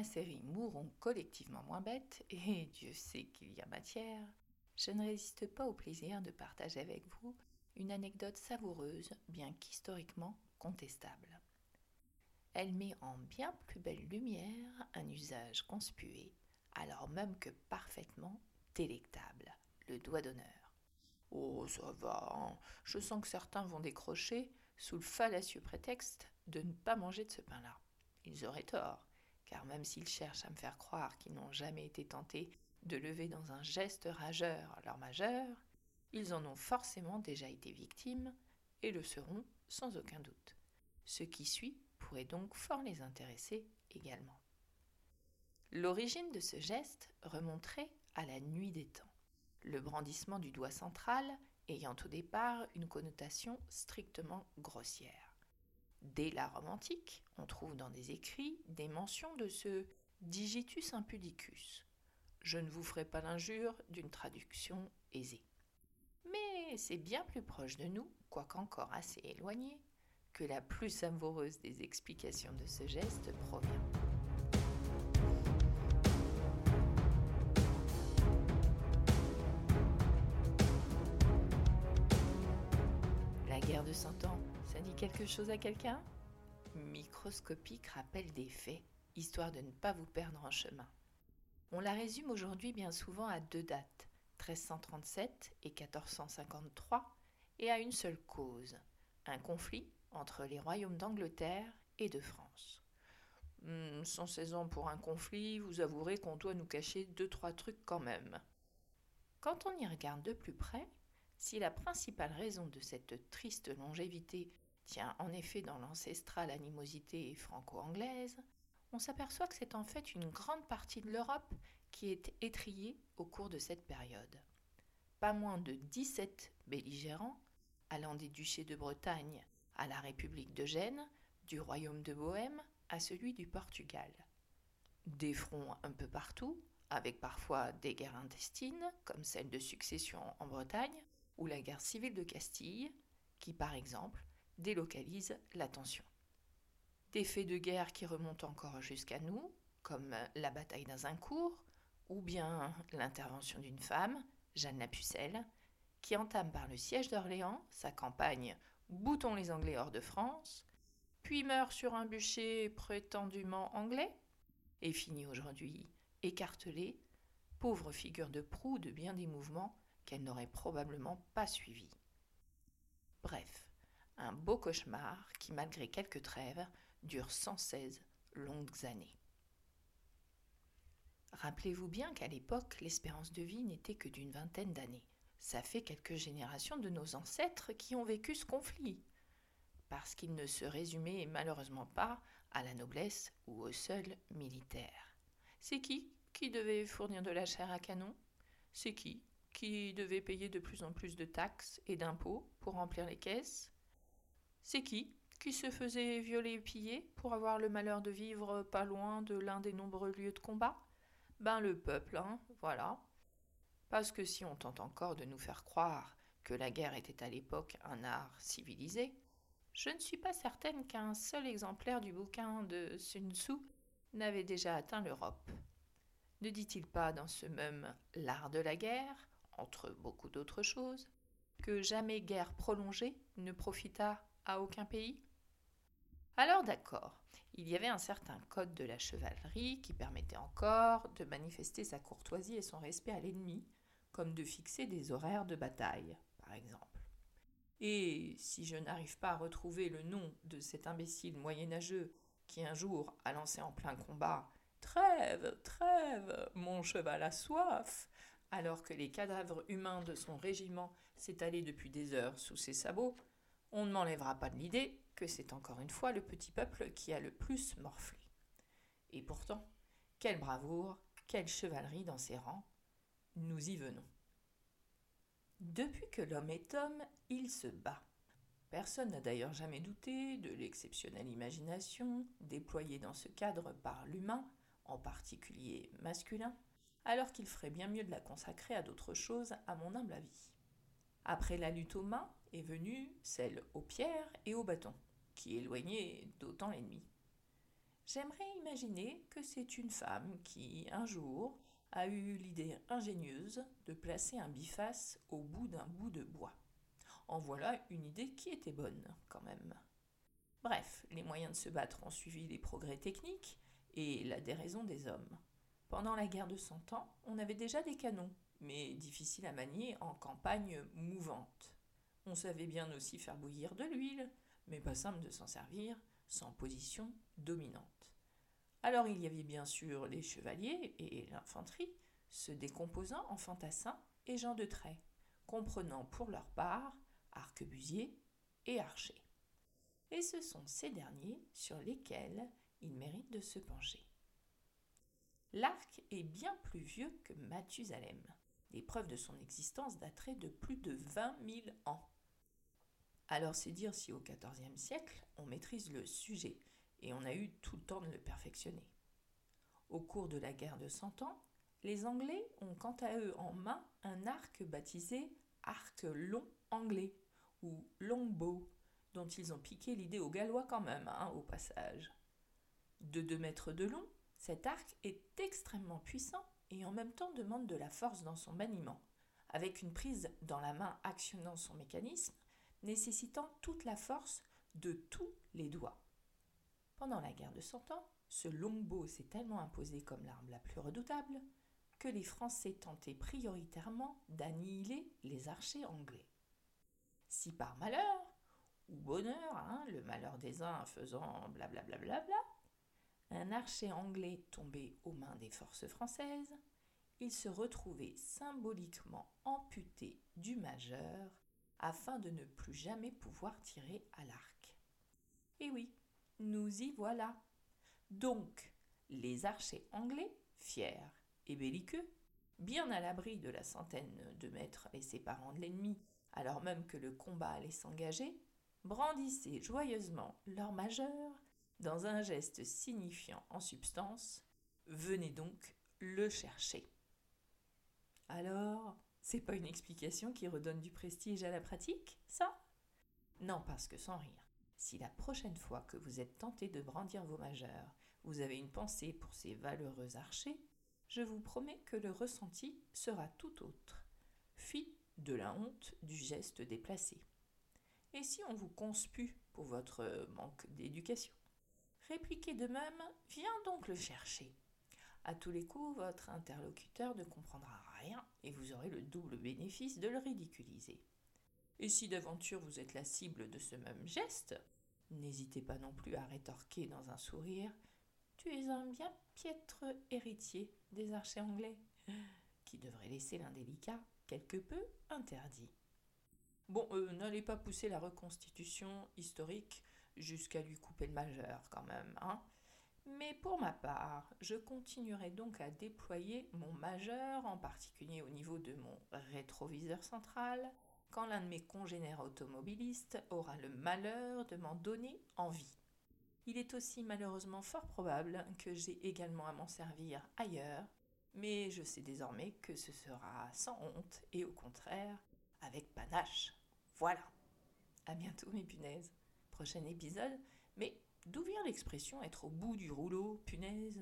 la série Mourons collectivement moins bêtes, et Dieu sait qu'il y a matière, je ne résiste pas au plaisir de partager avec vous une anecdote savoureuse, bien qu'historiquement contestable. Elle met en bien plus belle lumière un usage conspué, alors même que parfaitement délectable, le doigt d'honneur. Oh, ça va, hein. je sens que certains vont décrocher sous le fallacieux prétexte de ne pas manger de ce pain-là. Ils auraient tort, car même s'ils cherchent à me faire croire qu'ils n'ont jamais été tentés de lever dans un geste rageur leur majeur, ils en ont forcément déjà été victimes et le seront sans aucun doute. Ce qui suit pourrait donc fort les intéresser également. L'origine de ce geste remonterait à la nuit des temps, le brandissement du doigt central ayant au départ une connotation strictement grossière. Dès la Rome antique, on trouve dans des écrits des mentions de ce digitus impudicus. Je ne vous ferai pas l'injure d'une traduction aisée. Mais c'est bien plus proche de nous, quoique encore assez éloigné, que la plus savoureuse des explications de ce geste provient. La guerre de Cent Ans, dit quelque chose à quelqu'un? Microscopique rappel des faits, histoire de ne pas vous perdre en chemin. On la résume aujourd'hui bien souvent à deux dates, 1337 et 1453, et à une seule cause, un conflit entre les royaumes d'Angleterre et de France. Hmm, sans 16 ans pour un conflit, vous avouerez qu'on doit nous cacher deux, trois trucs quand même. Quand on y regarde de plus près, si la principale raison de cette triste longévité en effet dans l'ancestrale animosité franco-anglaise, on s'aperçoit que c'est en fait une grande partie de l'Europe qui est étriée au cours de cette période. Pas moins de 17 belligérants, allant des duchés de Bretagne à la République de Gênes, du royaume de Bohême à celui du Portugal. Des fronts un peu partout, avec parfois des guerres intestines, comme celle de succession en Bretagne, ou la guerre civile de Castille, qui par exemple délocalise l'attention. Des faits de guerre qui remontent encore jusqu'à nous, comme la bataille d'Azincourt, ou bien l'intervention d'une femme, Jeanne la Pucelle, qui entame par le siège d'Orléans sa campagne Boutons les Anglais hors de France, puis meurt sur un bûcher prétendument anglais, et finit aujourd'hui écartelée, pauvre figure de proue de bien des mouvements qu'elle n'aurait probablement pas suivis. Bref, un beau cauchemar qui, malgré quelques trêves, dure 116 longues années. Rappelez-vous bien qu'à l'époque, l'espérance de vie n'était que d'une vingtaine d'années. Ça fait quelques générations de nos ancêtres qui ont vécu ce conflit, parce qu'il ne se résumait malheureusement pas à la noblesse ou au seul militaire. C'est qui qui devait fournir de la chair à canon? C'est qui qui devait payer de plus en plus de taxes et d'impôts pour remplir les caisses? C'est qui qui se faisait violer et piller pour avoir le malheur de vivre pas loin de l'un des nombreux lieux de combat? Ben le peuple, hein, voilà. Parce que si on tente encore de nous faire croire que la guerre était à l'époque un art civilisé, je ne suis pas certaine qu'un seul exemplaire du bouquin de Sun Tzu n'avait déjà atteint l'Europe. Ne dit-il pas dans ce même L'art de la guerre, entre beaucoup d'autres choses, que jamais guerre prolongée ne profita aucun pays Alors d'accord, il y avait un certain code de la chevalerie qui permettait encore de manifester sa courtoisie et son respect à l'ennemi, comme de fixer des horaires de bataille, par exemple. Et si je n'arrive pas à retrouver le nom de cet imbécile moyenâgeux qui un jour a lancé en plein combat Trêve, trêve, mon cheval a soif, alors que les cadavres humains de son régiment s'étalaient depuis des heures sous ses sabots, on ne m'enlèvera pas de l'idée que c'est encore une fois le petit peuple qui a le plus morflé. Et pourtant, quelle bravoure, quelle chevalerie dans ses rangs, nous y venons. Depuis que l'homme est homme, il se bat. Personne n'a d'ailleurs jamais douté de l'exceptionnelle imagination déployée dans ce cadre par l'humain, en particulier masculin, alors qu'il ferait bien mieux de la consacrer à d'autres choses, à mon humble avis. Après la lutte aux mains est venue celle aux pierres et aux bâtons, qui éloignait d'autant l'ennemi. J'aimerais imaginer que c'est une femme qui, un jour, a eu l'idée ingénieuse de placer un biface au bout d'un bout de bois. En voilà une idée qui était bonne, quand même. Bref, les moyens de se battre ont suivi les progrès techniques et la déraison des hommes. Pendant la guerre de Cent Ans, on avait déjà des canons, mais difficiles à manier en campagne mouvante. On savait bien aussi faire bouillir de l'huile, mais pas simple de s'en servir sans position dominante. Alors il y avait bien sûr les chevaliers et l'infanterie, se décomposant en fantassins et gens de trait, comprenant pour leur part arquebusiers et archers. Et ce sont ces derniers sur lesquels il mérite de se pencher. L'arc est bien plus vieux que Mathusalem. Les preuves de son existence dateraient de plus de 20 000 ans. Alors c'est dire si au XIVe siècle on maîtrise le sujet et on a eu tout le temps de le perfectionner. Au cours de la guerre de Cent Ans, les Anglais ont quant à eux en main un arc baptisé arc long anglais ou longbow, dont ils ont piqué l'idée aux Gallois quand même, hein, au passage. De deux mètres de long, cet arc est extrêmement puissant et en même temps demande de la force dans son maniement, avec une prise dans la main actionnant son mécanisme, nécessitant toute la force de tous les doigts. Pendant la guerre de Cent Ans, ce longbow s'est tellement imposé comme l'arme la plus redoutable que les Français tentaient prioritairement d'annihiler les archers anglais. Si par malheur, ou bonheur, hein, le malheur des uns faisant blablabla, bla un archer anglais tombé aux mains des forces françaises, il se retrouvait symboliquement amputé du majeur afin de ne plus jamais pouvoir tirer à l'arc. Et oui, nous y voilà. Donc, les archers anglais, fiers et belliqueux, bien à l'abri de la centaine de mètres les séparant de l'ennemi, alors même que le combat allait s'engager, brandissaient joyeusement leur majeur dans un geste signifiant en substance Venez donc le chercher. Alors, c'est pas une explication qui redonne du prestige à la pratique, ça? Non, parce que sans rire. Si la prochaine fois que vous êtes tenté de brandir vos majeurs, vous avez une pensée pour ces valeureux archers, je vous promets que le ressenti sera tout autre. Fi de la honte du geste déplacé. Et si on vous conspue pour votre manque d'éducation? Répliquez de même, viens donc le chercher. À tous les coups, votre interlocuteur ne comprendra rien et vous aurez le double bénéfice de le ridiculiser. Et si d'aventure vous êtes la cible de ce même geste, n'hésitez pas non plus à rétorquer dans un sourire Tu es un bien piètre héritier des archers anglais, qui devrait laisser l'indélicat quelque peu interdit. Bon, euh, n'allez pas pousser la reconstitution historique jusqu'à lui couper le majeur quand même, hein. Mais pour ma part, je continuerai donc à déployer mon majeur, en particulier au niveau de mon rétroviseur central, quand l'un de mes congénères automobilistes aura le malheur de m'en donner envie. Il est aussi malheureusement fort probable que j'ai également à m'en servir ailleurs, mais je sais désormais que ce sera sans honte et au contraire avec panache. Voilà. À bientôt mes punaises. Prochain épisode, mais d'où vient l'expression être au bout du rouleau, punaise?